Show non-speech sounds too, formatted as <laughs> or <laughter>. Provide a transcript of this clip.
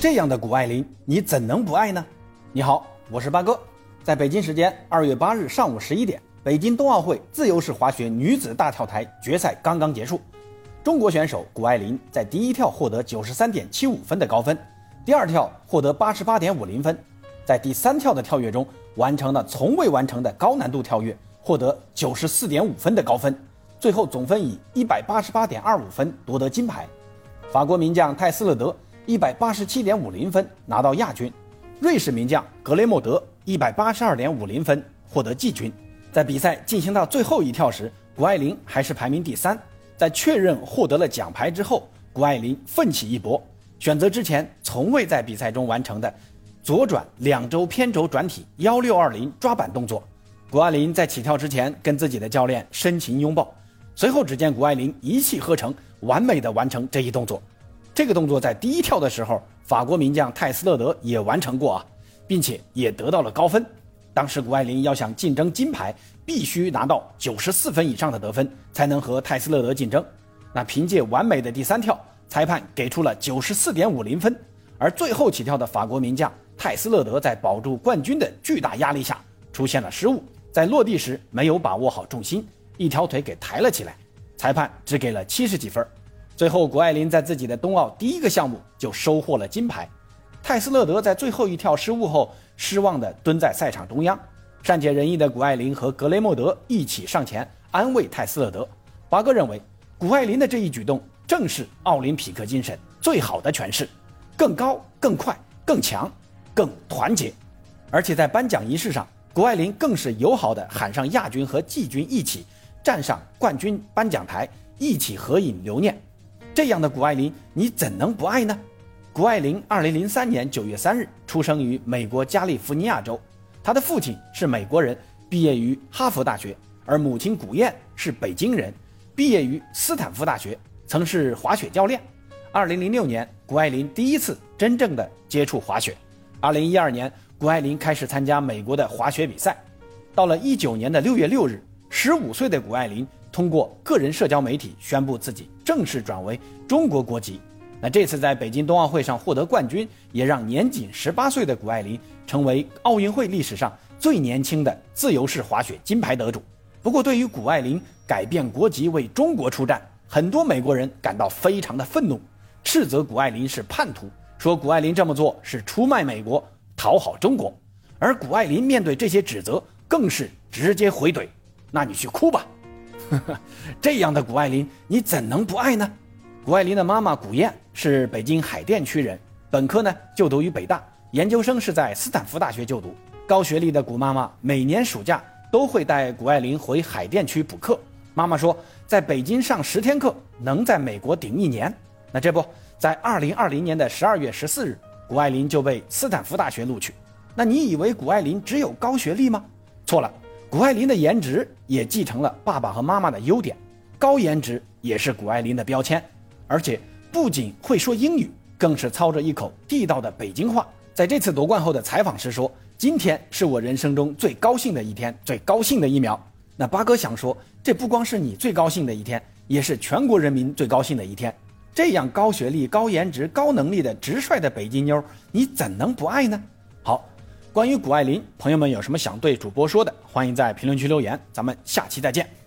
这样的谷爱凌，你怎能不爱呢？你好，我是八哥。在北京时间二月八日上午十一点，北京冬奥会自由式滑雪女子大跳台决赛刚刚结束。中国选手谷爱凌在第一跳获得九十三点七五分的高分，第二跳获得八十八点五零分，在第三跳的跳跃中完成了从未完成的高难度跳跃，获得九十四点五分的高分，最后总分以一百八十八点二五分夺得金牌。法国名将泰斯勒德。一百八十七点五零分拿到亚军，瑞士名将格雷莫德一百八十二点五零分获得季军。在比赛进行到最后一跳时，谷爱凌还是排名第三。在确认获得了奖牌之后，谷爱凌奋起一搏，选择之前从未在比赛中完成的左转两周偏轴转体幺六二零抓板动作。谷爱凌在起跳之前跟自己的教练深情拥抱，随后只见谷爱凌一气呵成，完美的完成这一动作。这个动作在第一跳的时候，法国名将泰斯勒德也完成过啊，并且也得到了高分。当时谷爱凌要想竞争金牌，必须拿到九十四分以上的得分，才能和泰斯勒德竞争。那凭借完美的第三跳，裁判给出了九十四点五零分。而最后起跳的法国名将泰斯勒德在保住冠军的巨大压力下出现了失误，在落地时没有把握好重心，一条腿给抬了起来，裁判只给了七十几分。最后，谷爱凌在自己的冬奥第一个项目就收获了金牌。泰斯勒德在最后一跳失误后，失望地蹲在赛场中央。善解人意的谷爱凌和格雷莫德一起上前安慰泰斯勒德。华哥认为，谷爱凌的这一举动正是奥林匹克精神最好的诠释：更高、更快、更强、更团结。而且在颁奖仪式上，谷爱凌更是友好地喊上亚军和季军一起站上冠军颁奖台，一起合影留念。这样的谷爱凌，你怎能不爱呢？谷爱凌二零零三年九月三日出生于美国加利福尼亚州，她的父亲是美国人，毕业于哈佛大学，而母亲古燕是北京人，毕业于斯坦福大学，曾是滑雪教练。二零零六年，谷爱凌第一次真正的接触滑雪。二零一二年，谷爱凌开始参加美国的滑雪比赛。到了一九年的六月六日，十五岁的谷爱凌。通过个人社交媒体宣布自己正式转为中国国籍。那这次在北京冬奥会上获得冠军，也让年仅十八岁的谷爱凌成为奥运会历史上最年轻的自由式滑雪金牌得主。不过，对于谷爱凌改变国籍为中国出战，很多美国人感到非常的愤怒，斥责谷爱凌是叛徒，说谷爱凌这么做是出卖美国、讨好中国。而谷爱凌面对这些指责，更是直接回怼：“那你去哭吧。” <laughs> 这样的谷爱凌，你怎能不爱呢？谷爱凌的妈妈谷燕是北京海淀区人，本科呢就读于北大，研究生是在斯坦福大学就读。高学历的谷妈妈每年暑假都会带谷爱凌回海淀区补课。妈妈说，在北京上十天课，能在美国顶一年。那这不在二零二零年的十二月十四日，谷爱凌就被斯坦福大学录取。那你以为谷爱凌只有高学历吗？错了。谷爱凌的颜值也继承了爸爸和妈妈的优点，高颜值也是谷爱凌的标签，而且不仅会说英语，更是操着一口地道的北京话。在这次夺冠后的采访时说：“今天是我人生中最高兴的一天，最高兴的一秒。”那八哥想说，这不光是你最高兴的一天，也是全国人民最高兴的一天。这样高学历、高颜值、高能力的直率的北京妞，你怎能不爱呢？关于谷爱凌，朋友们有什么想对主播说的，欢迎在评论区留言，咱们下期再见。